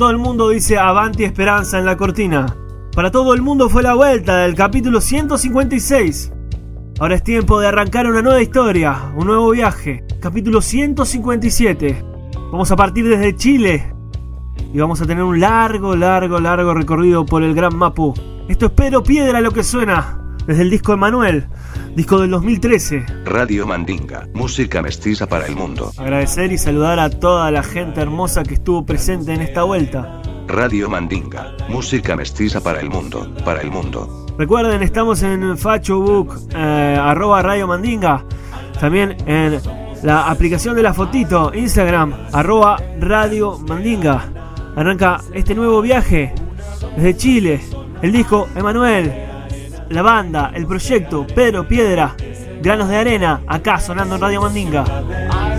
Todo el mundo dice Avanti Esperanza en la cortina. Para todo el mundo fue la vuelta del capítulo 156. Ahora es tiempo de arrancar una nueva historia, un nuevo viaje. Capítulo 157. Vamos a partir desde Chile y vamos a tener un largo, largo, largo recorrido por el Gran Mapu. Esto es Pedro Piedra lo que suena desde el disco Emanuel, disco del 2013. Radio Mandinga, música mestiza para el mundo. Agradecer y saludar a toda la gente hermosa que estuvo presente en esta vuelta. Radio Mandinga, música mestiza para el mundo, para el mundo. Recuerden, estamos en Facebook, eh, arroba Radio Mandinga. También en la aplicación de la fotito, Instagram, arroba Radio Mandinga. Arranca este nuevo viaje desde Chile. El disco Emanuel, la banda, el proyecto, Pedro Piedra, Granos de Arena, acá sonando en Radio Mandinga.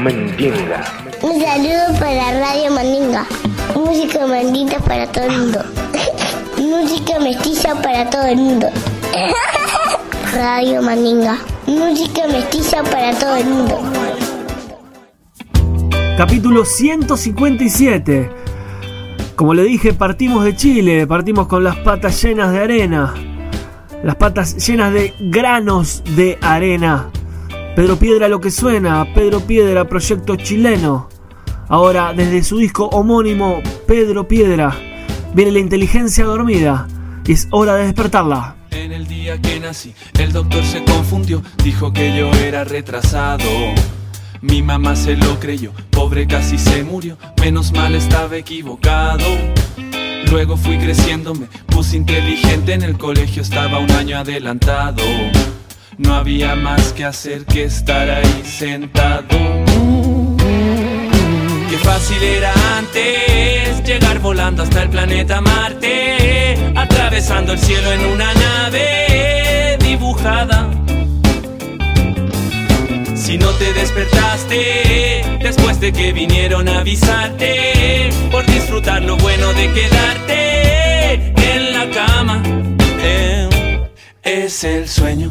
Mandinga. Un saludo para Radio Mandinga. Música mandinga para todo el mundo. Música mestiza para todo el mundo. Radio Mandinga. Música mestiza para todo el mundo. Capítulo 157. Como le dije, partimos de Chile, partimos con las patas llenas de arena. Las patas llenas de granos de arena. Pedro Piedra lo que suena, Pedro Piedra, proyecto chileno. Ahora, desde su disco homónimo, Pedro Piedra, viene la inteligencia dormida y es hora de despertarla. En el día que nací, el doctor se confundió, dijo que yo era retrasado. Mi mamá se lo creyó, pobre casi se murió, menos mal estaba equivocado. Luego fui creciendo, me puse inteligente, en el colegio estaba un año adelantado. No había más que hacer que estar ahí sentado. Qué fácil era antes llegar volando hasta el planeta Marte, atravesando el cielo en una nave dibujada. Si no te despertaste después de que vinieron a avisarte por disfrutar lo bueno de quedarte en la cama. Eh, es el sueño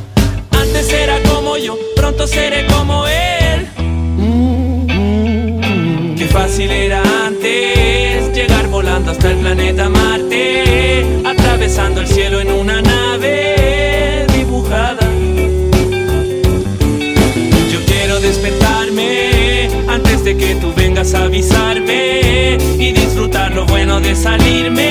Antes era como yo, pronto seré como él. Qué fácil era antes llegar volando hasta el planeta Marte, atravesando el cielo en una nave dibujada. Yo quiero despertarme antes de que tú vengas a avisarme y disfrutar lo bueno de salirme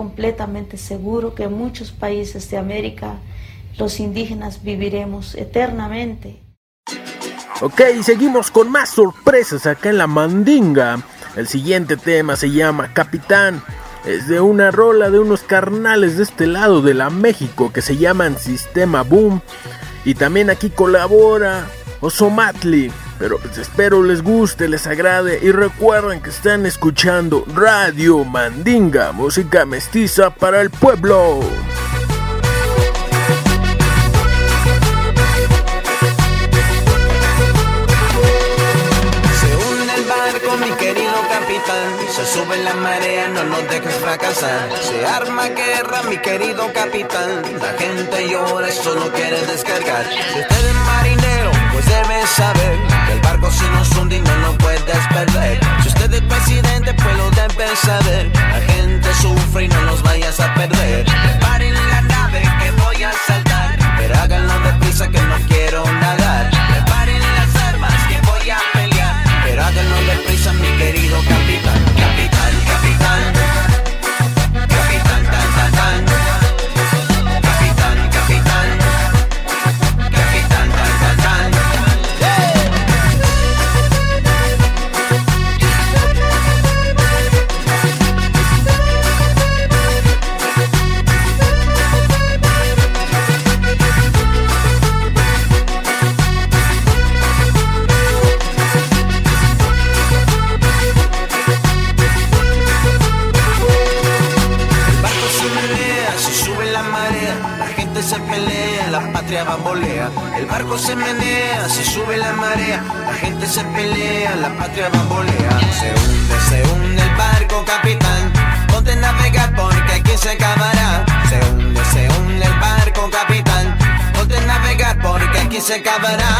Completamente seguro que en muchos países de América los indígenas viviremos eternamente. Ok, seguimos con más sorpresas acá en la Mandinga. El siguiente tema se llama Capitán. Es de una rola de unos carnales de este lado de la México que se llaman Sistema Boom. Y también aquí colabora Osomatli. Pero pues espero les guste, les agrade y recuerden que están escuchando Radio Mandinga, música mestiza para el pueblo. Se hunde el barco, mi querido capitán. Se sube la marea, no nos dejes fracasar. Se arma guerra, mi querido capitán. La gente llora, solo quiere descargar. Saber. La gente sufre y no los se acabará.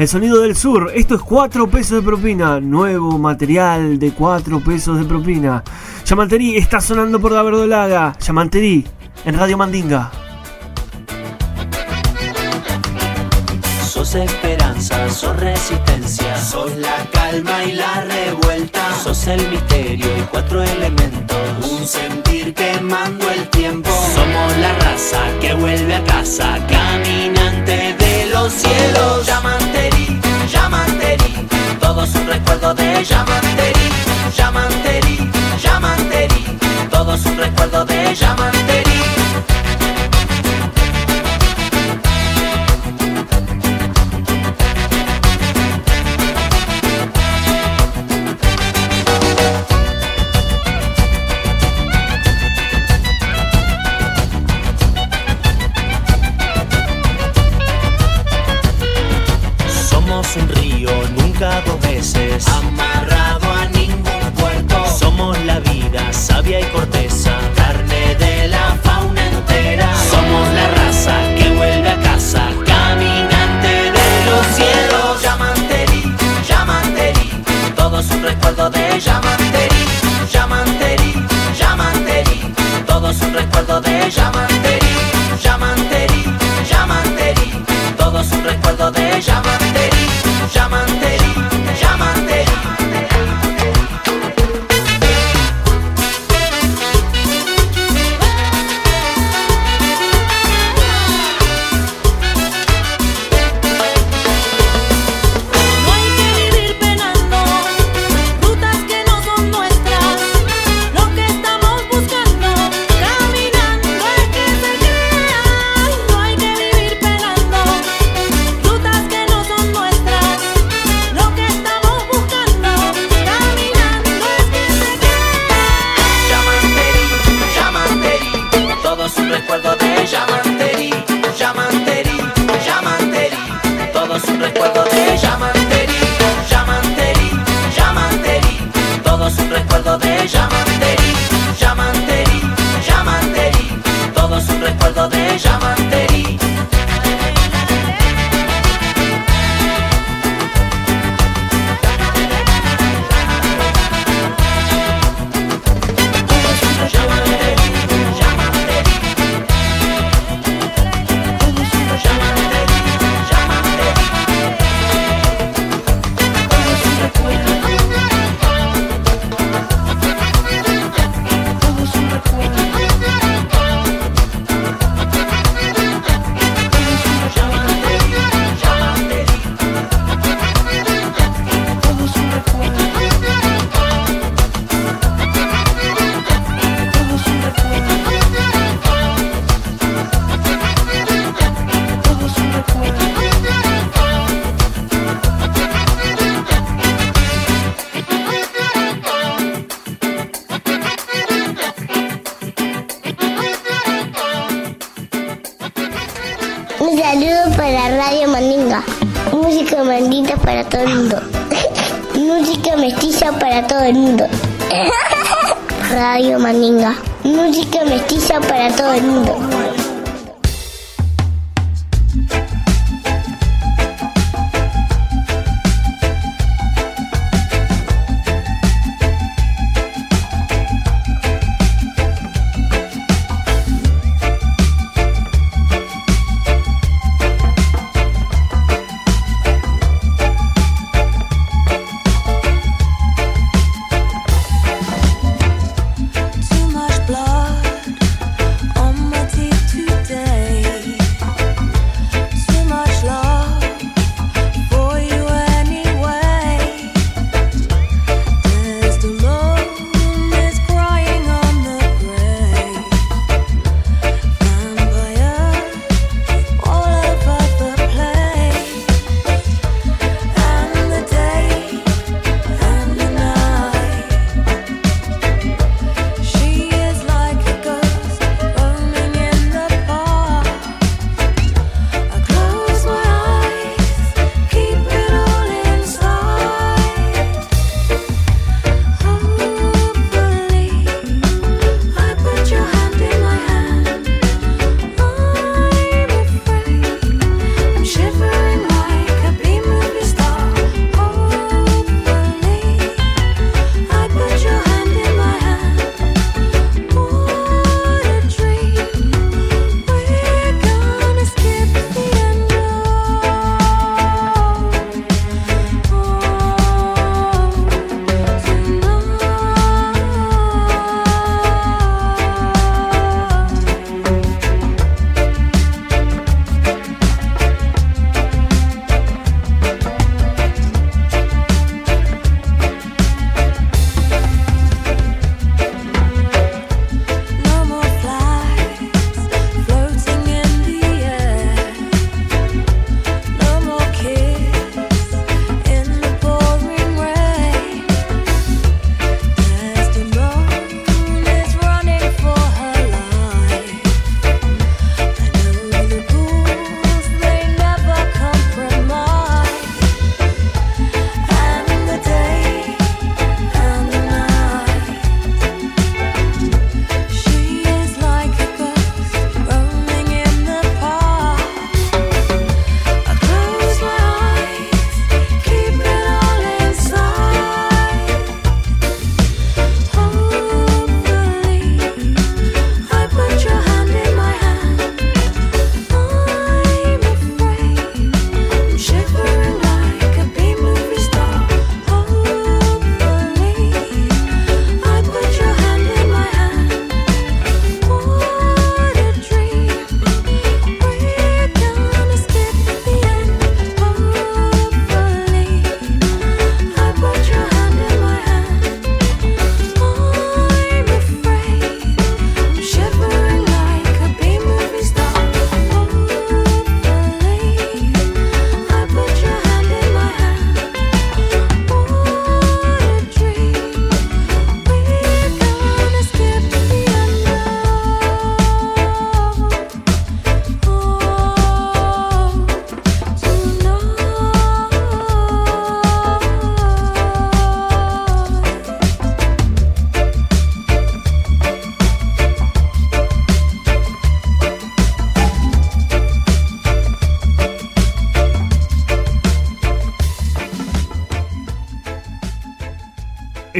El sonido del sur. Esto es 4 pesos de propina. Nuevo material de 4 pesos de propina. Yamanterí está sonando por la verdolaga. Yamanterí en Radio Mandinga. Sos esperanza, sos resistencia, sos la calma y la revuelta, sos el misterio y cuatro elementos, un sentir quemando el tiempo. Somos la raza que vuelve a casa, caminante los cielos. Yamanterí, Yamanterí, todo es un recuerdo de Yamanterí, Yamanterí, Yamanterí, todo es un recuerdo de Yamanterí.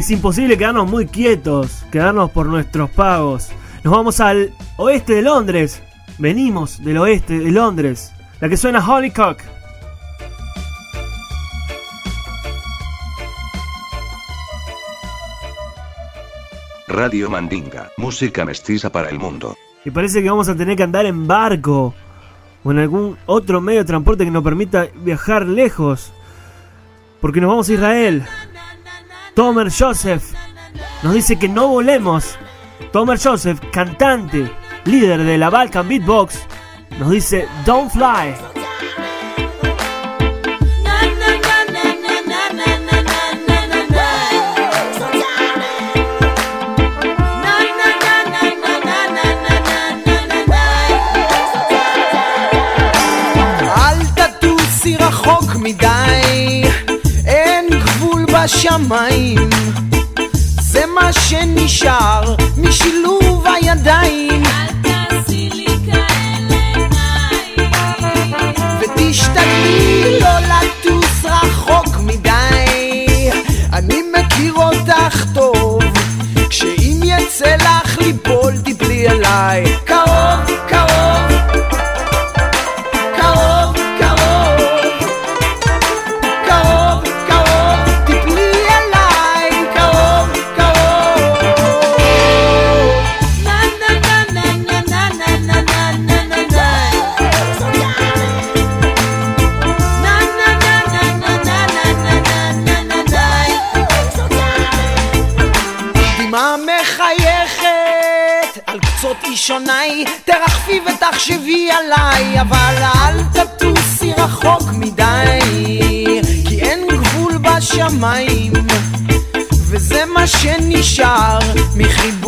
Es imposible quedarnos muy quietos, quedarnos por nuestros pagos. Nos vamos al oeste de Londres. Venimos del oeste de Londres. La que suena Hollycock. Radio Mandinga, música mestiza para el mundo. Y parece que vamos a tener que andar en barco o en algún otro medio de transporte que nos permita viajar lejos. Porque nos vamos a Israel. Tomer Joseph nos dice que no volemos. Tomer Joseph, cantante, líder de la Balkan Beatbox, nos dice Don't Fly. לשמיים זה מה שנשאר משילוב הידיים. אל תעשי לי כאלה עיניים. ותשתדלי לא לטוס רחוק מדי. אני מכיר אותך טוב. כשאם יצא לך ליפול תיפלי עליי קרוב, קרוב. נשאר מחיבור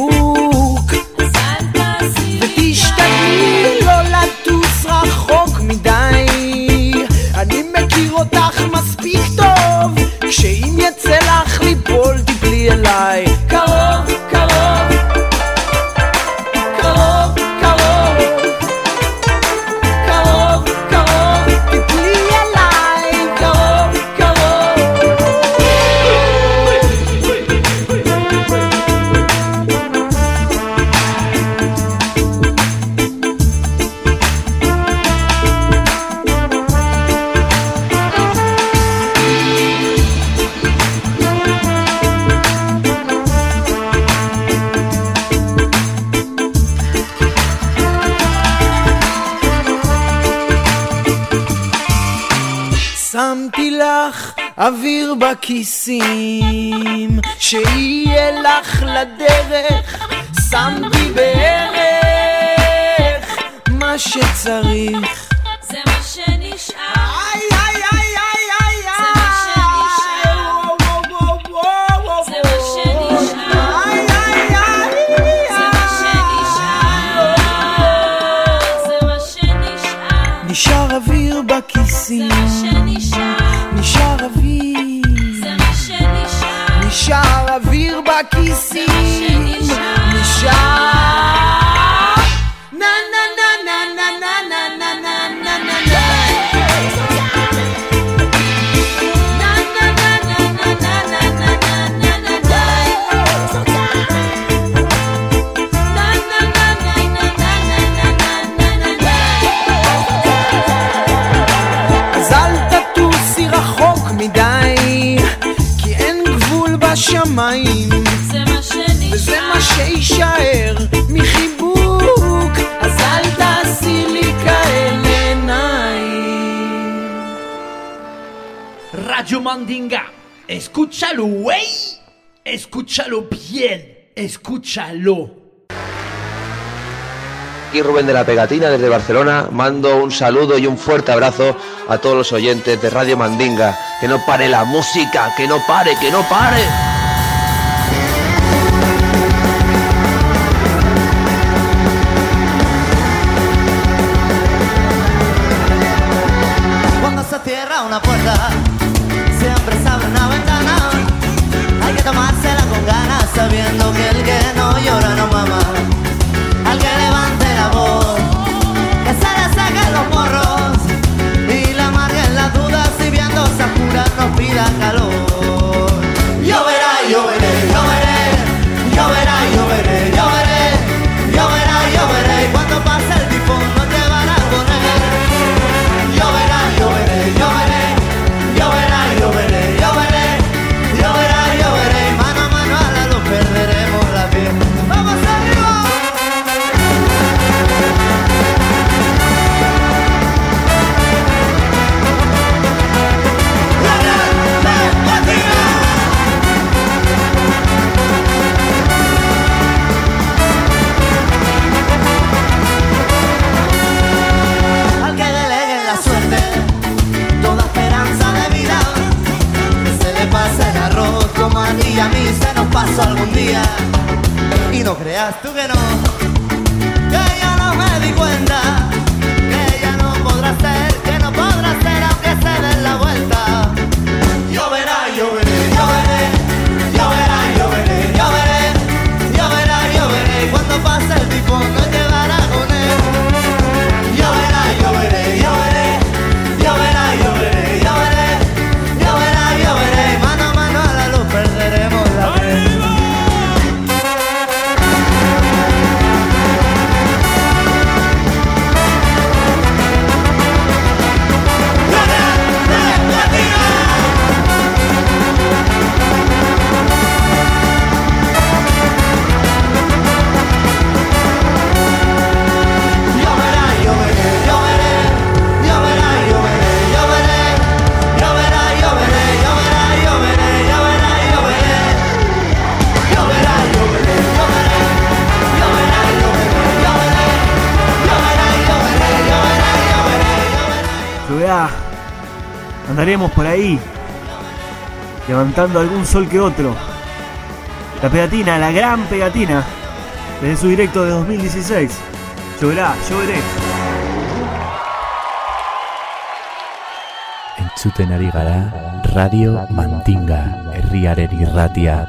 escúchalo, güey. Escúchalo bien. Escúchalo. Aquí Rubén de la Pegatina desde Barcelona. Mando un saludo y un fuerte abrazo a todos los oyentes de Radio Mandinga. Que no pare la música, que no pare, que no pare. andaremos por ahí, levantando algún sol que otro. La pegatina, la gran pegatina, desde su directo de 2016. Lloverá, lloveré. Entzuten ari gara Radio Mantinga, herriaren irratia.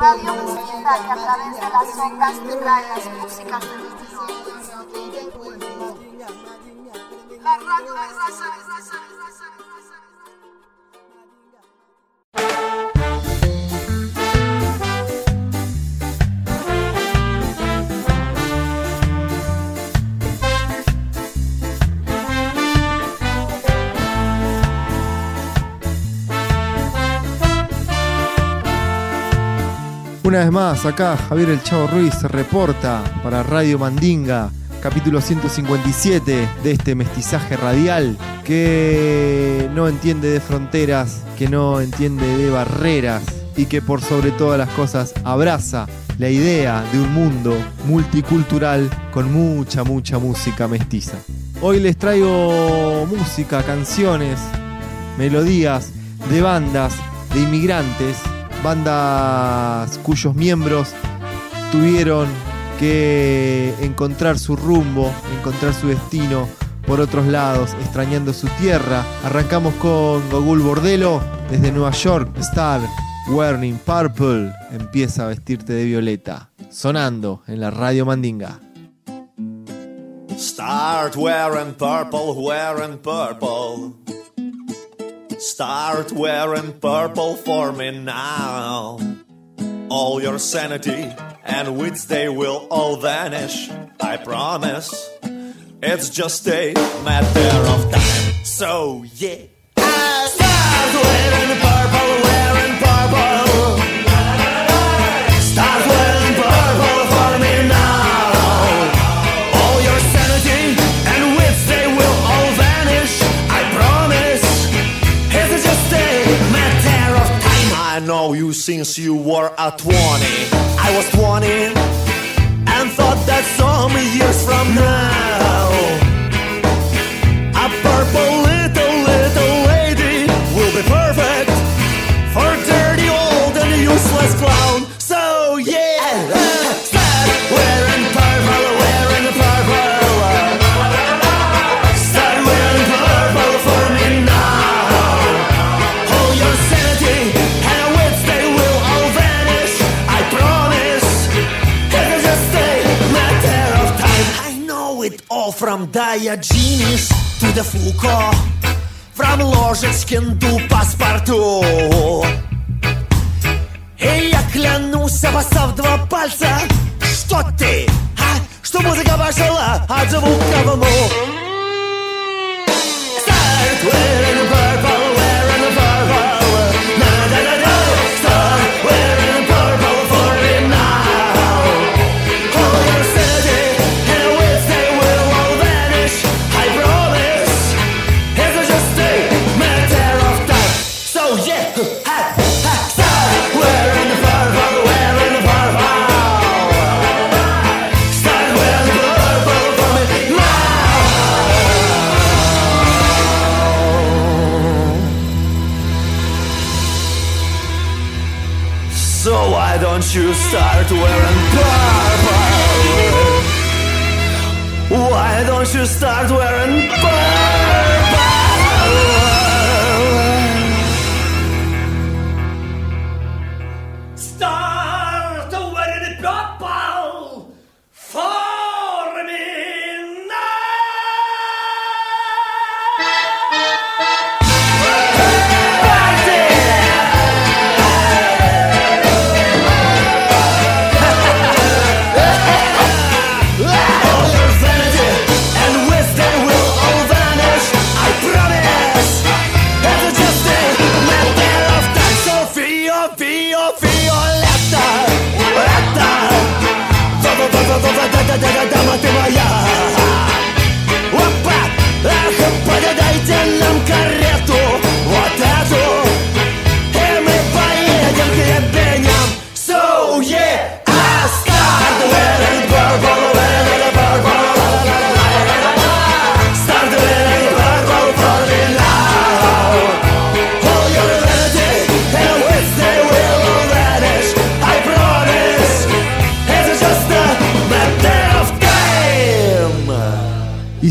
radio mestiza que a través de las ondas trae las músicas del. Una vez más, acá Javier El Chavo Ruiz reporta para Radio Mandinga, capítulo 157 de este mestizaje radial que no entiende de fronteras, que no entiende de barreras y que por sobre todas las cosas abraza la idea de un mundo multicultural con mucha, mucha música mestiza. Hoy les traigo música, canciones, melodías de bandas, de inmigrantes, bandas cuyos miembros tuvieron que encontrar su rumbo, encontrar su destino por otros lados, extrañando su tierra. Arrancamos con Gogul Bordelo desde Nueva York, Star, Wearing Purple, empieza a vestirte de violeta, sonando en la radio Mandinga. Start wearing purple, wearing purple. Start wearing purple for me now. All your sanity and wits, they will all vanish. I promise. It's just a matter of time. So, yeah. Start wearing purple, wearing purple. Since you were a 20. I was 20 худая Джинис, туда Фуко. Фрам ложечкинду паспорту. И я клянусь, обоссав два пальца Что ты, а? Что музыка пошла от звуковому Start with don't you start wearing purple? Why don't you start wearing purple?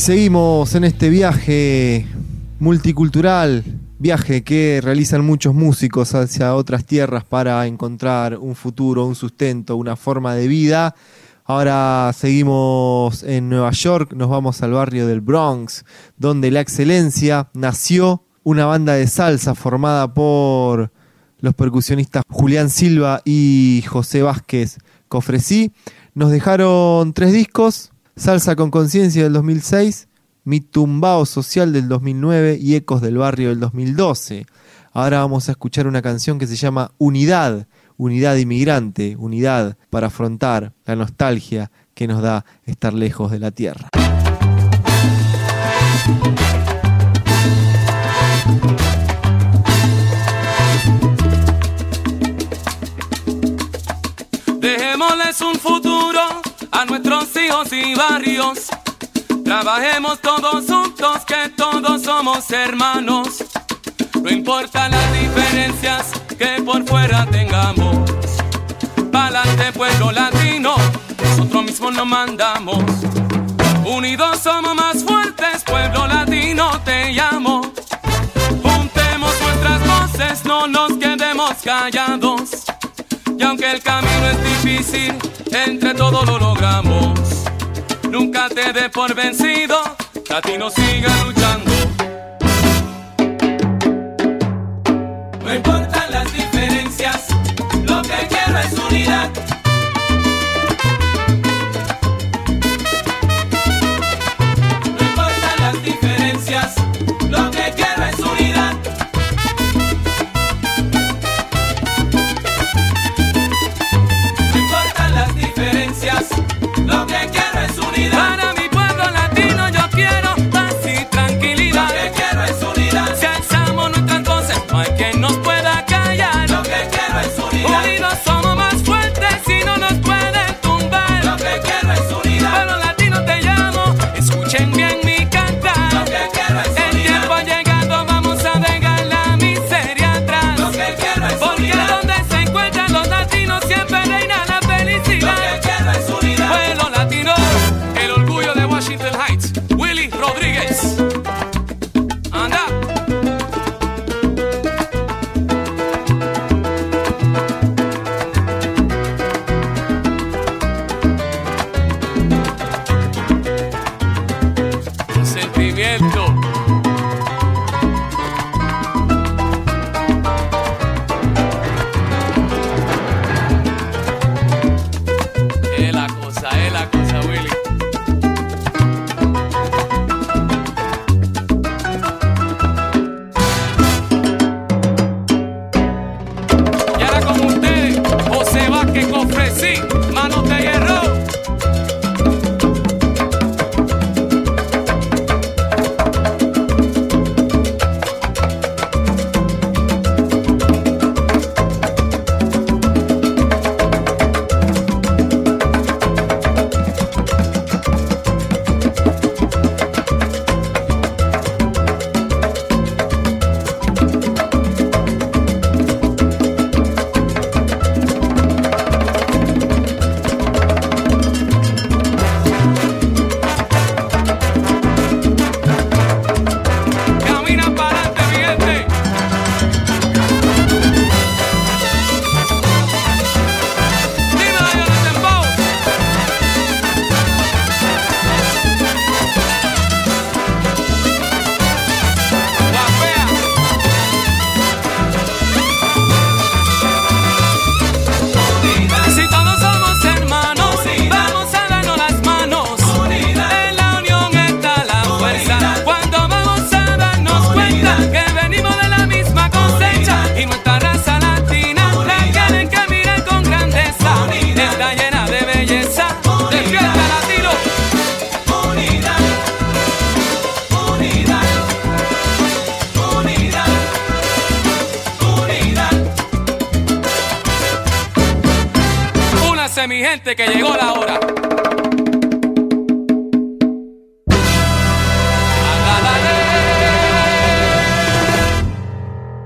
Seguimos en este viaje multicultural, viaje que realizan muchos músicos hacia otras tierras para encontrar un futuro, un sustento, una forma de vida. Ahora seguimos en Nueva York, nos vamos al barrio del Bronx, donde la excelencia nació una banda de salsa formada por los percusionistas Julián Silva y José Vázquez Cofresí. Nos dejaron tres discos, Salsa con Conciencia del 2006, Mi Tumbao Social del 2009 y Ecos del Barrio del 2012. Ahora vamos a escuchar una canción que se llama Unidad, Unidad Inmigrante, Unidad para afrontar la nostalgia que nos da estar lejos de la tierra. Dejémosles un futuro a nuestros hijos y barrios. Trabajemos todos juntos, que todos somos hermanos. No importa las diferencias que por fuera tengamos. Pa'lante pueblo latino, nosotros mismos nos mandamos. Unidos somos más fuertes, pueblo latino te llamo. Juntemos nuestras voces, no nos quedemos callados. Y aunque el camino es difícil, entre todos lo logramos. Nunca te dé por vencido, latino siga luchando. No importan que llegó la hora.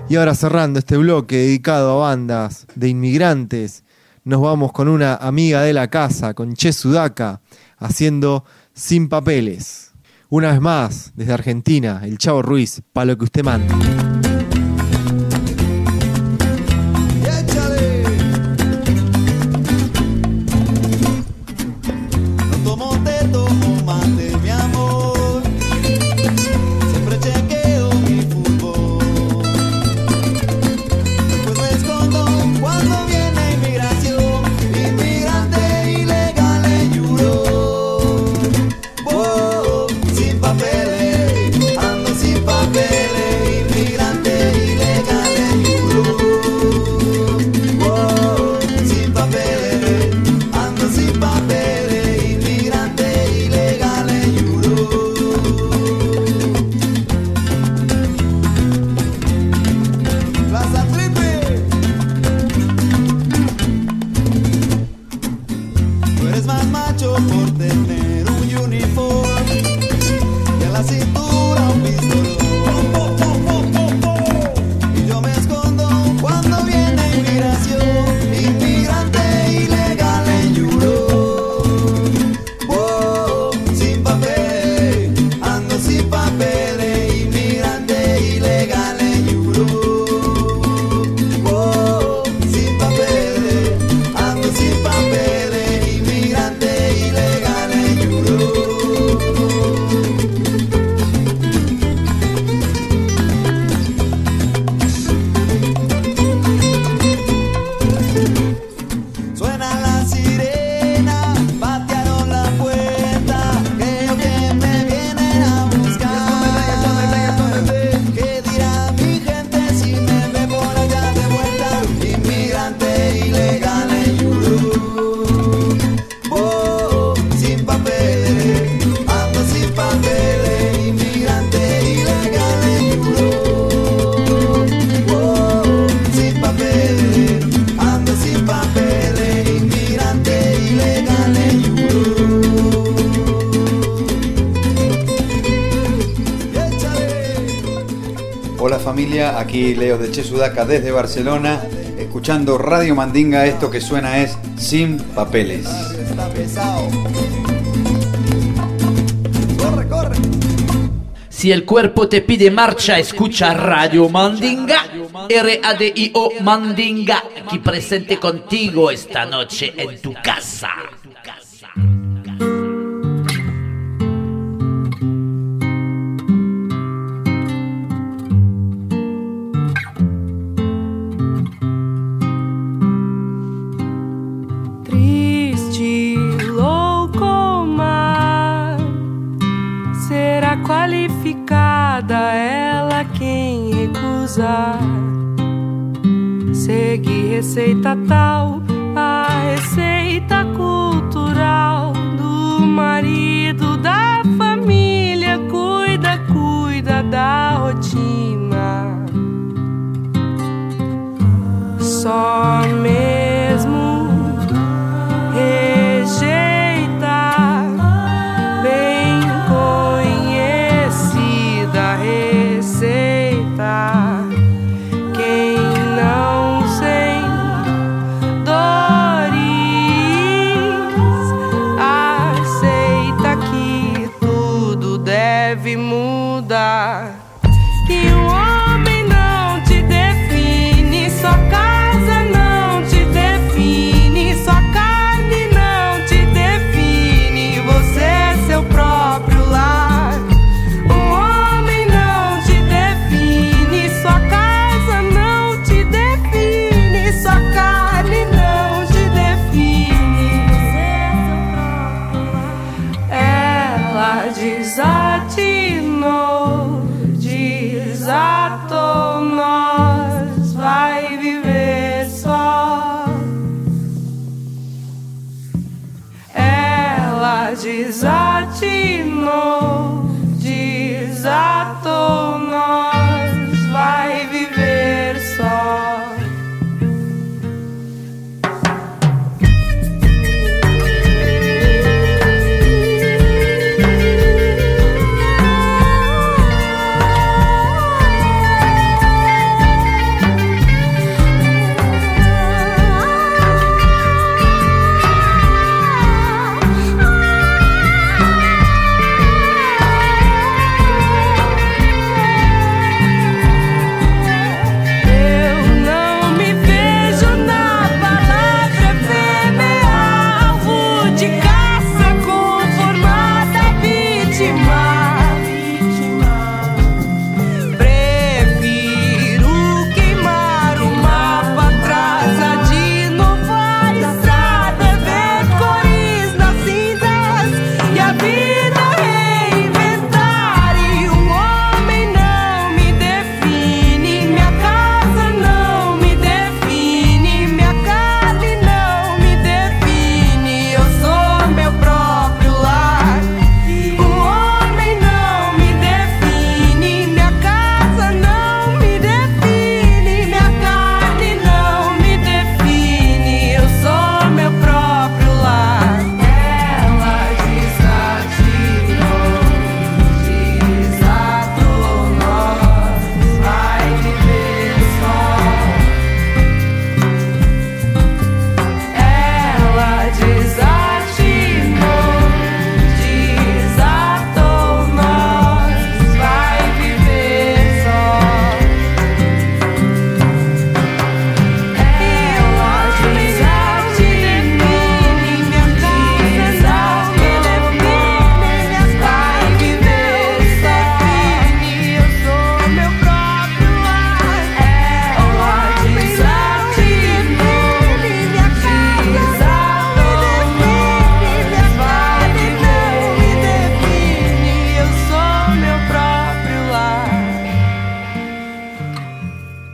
Y ahora cerrando este bloque dedicado a bandas de inmigrantes, nos vamos con una amiga de la casa, con Chesudaca, haciendo Sin Papeles. Una vez más, desde Argentina, el Chavo Ruiz, para lo que usted manda. de Che Sudaca desde Barcelona, escuchando Radio Mandinga, esto que suena es Sin Papeles. Si el cuerpo te pide marcha, escucha Radio Mandinga. R-A-D-I-O Mandinga, aquí presente contigo esta noche en tu casa. usar. Receita tal, a receita cultural do marido da família. Cuida, cuida da rotina. Somente.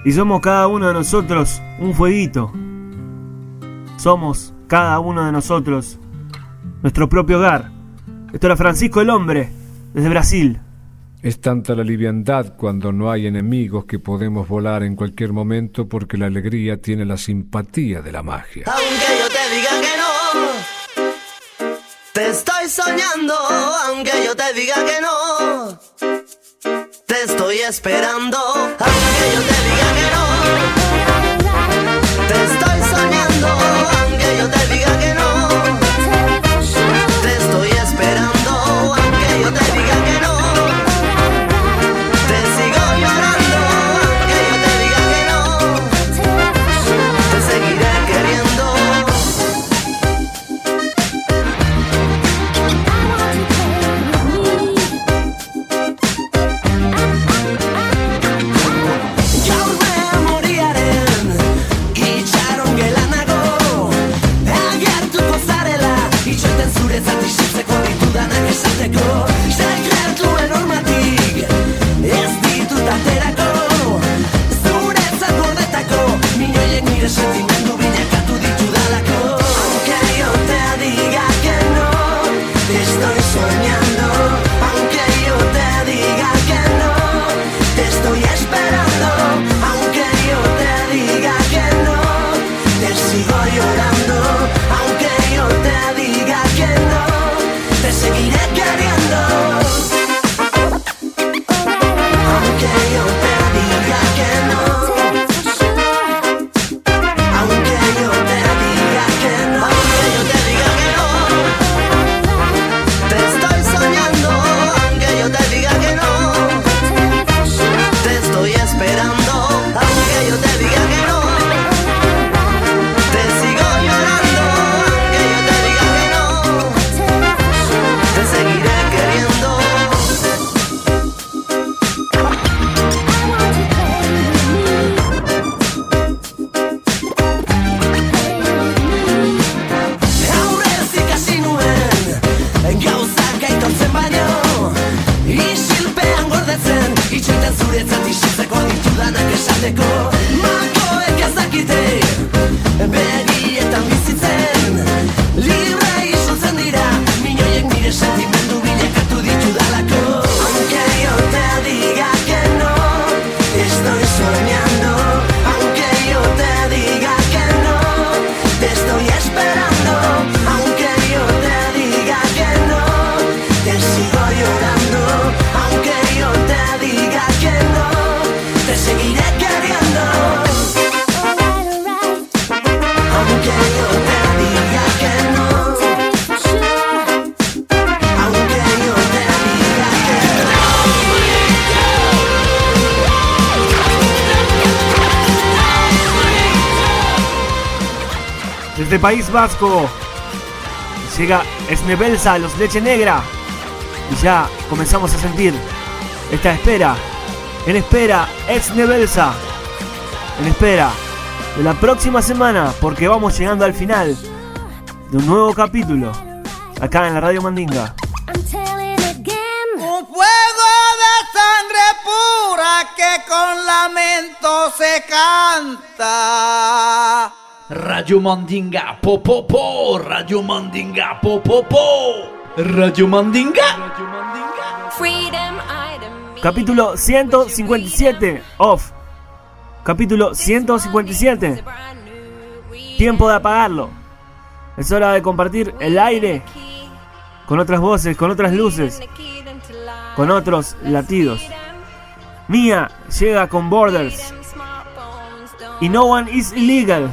Y somos cada uno de nosotros un fueguito. Somos cada uno de nosotros nuestro propio hogar. Esto era Francisco el Hombre, desde Brasil. Es tanta la liviandad cuando no hay enemigos que podemos volar en cualquier momento porque la alegría tiene la simpatía de la magia. Aunque yo te diga que no, te estoy soñando. Aunque yo te diga que no, te estoy esperando. Aunque yo te diga que no, te estoy soñando. Aunque yo te diga que no, País Vasco llega Snebelsa, los Leche Negra. Y ya comenzamos a sentir esta espera. En espera, Snebelsa. En espera de la próxima semana, porque vamos llegando al final de un nuevo capítulo acá en la Radio Mandinga. Un fuego de sangre pura que con lamento se canta. Radio Mandinga, po po po, Radio Mandinga, po po po, Radio Mandinga. Capítulo 157, off. Capítulo 157. Tiempo de apagarlo. Es hora de compartir el aire con otras voces, con otras luces, con otros latidos. Mia llega con Borders. Y no one is illegal.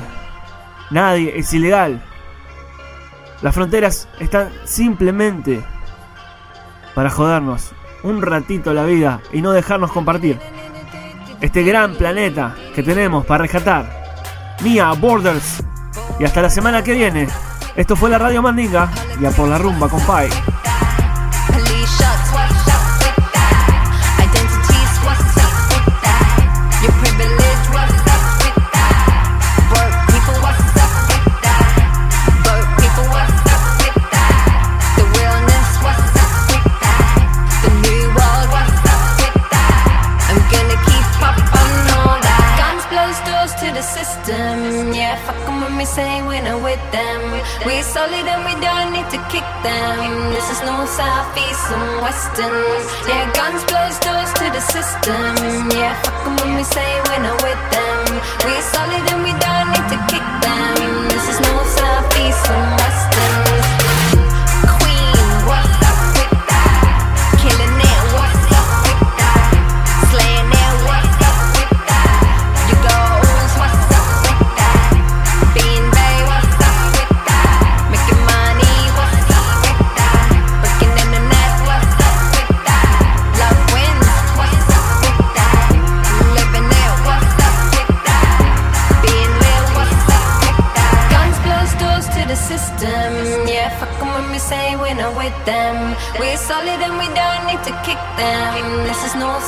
Nadie es ilegal. Las fronteras están simplemente para jodernos un ratito la vida y no dejarnos compartir este gran planeta que tenemos para rescatar. Mia Borders. Y hasta la semana que viene. Esto fue la Radio Mandinga y a por la rumba, compay. to kick them. This is north, south, east, and western. Yeah, guns, blows, doors to the system. Yeah, fuck them when we say we're not with them. We're solid and we don't need to kick them. This is north, south, east, and western.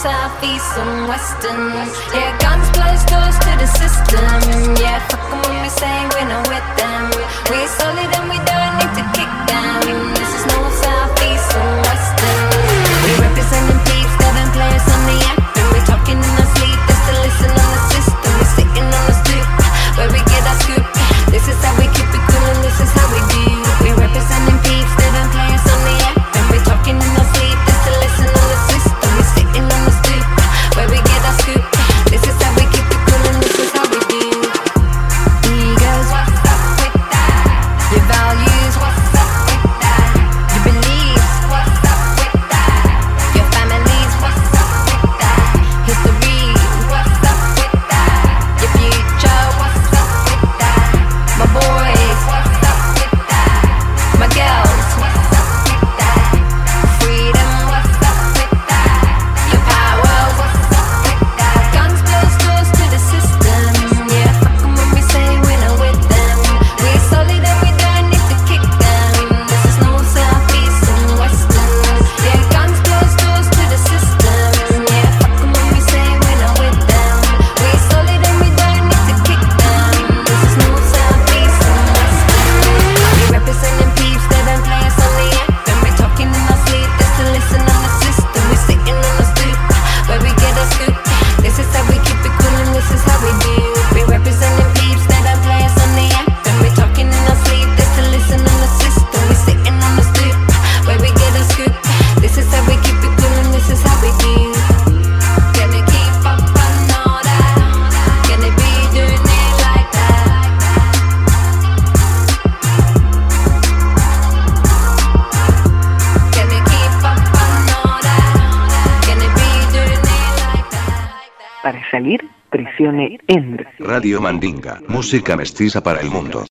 south, east, and western. Yeah, guns close doors to the system. Yeah, fuckin' when we say we're not with them. We solid. Mandinga, música mestiza para el mundo.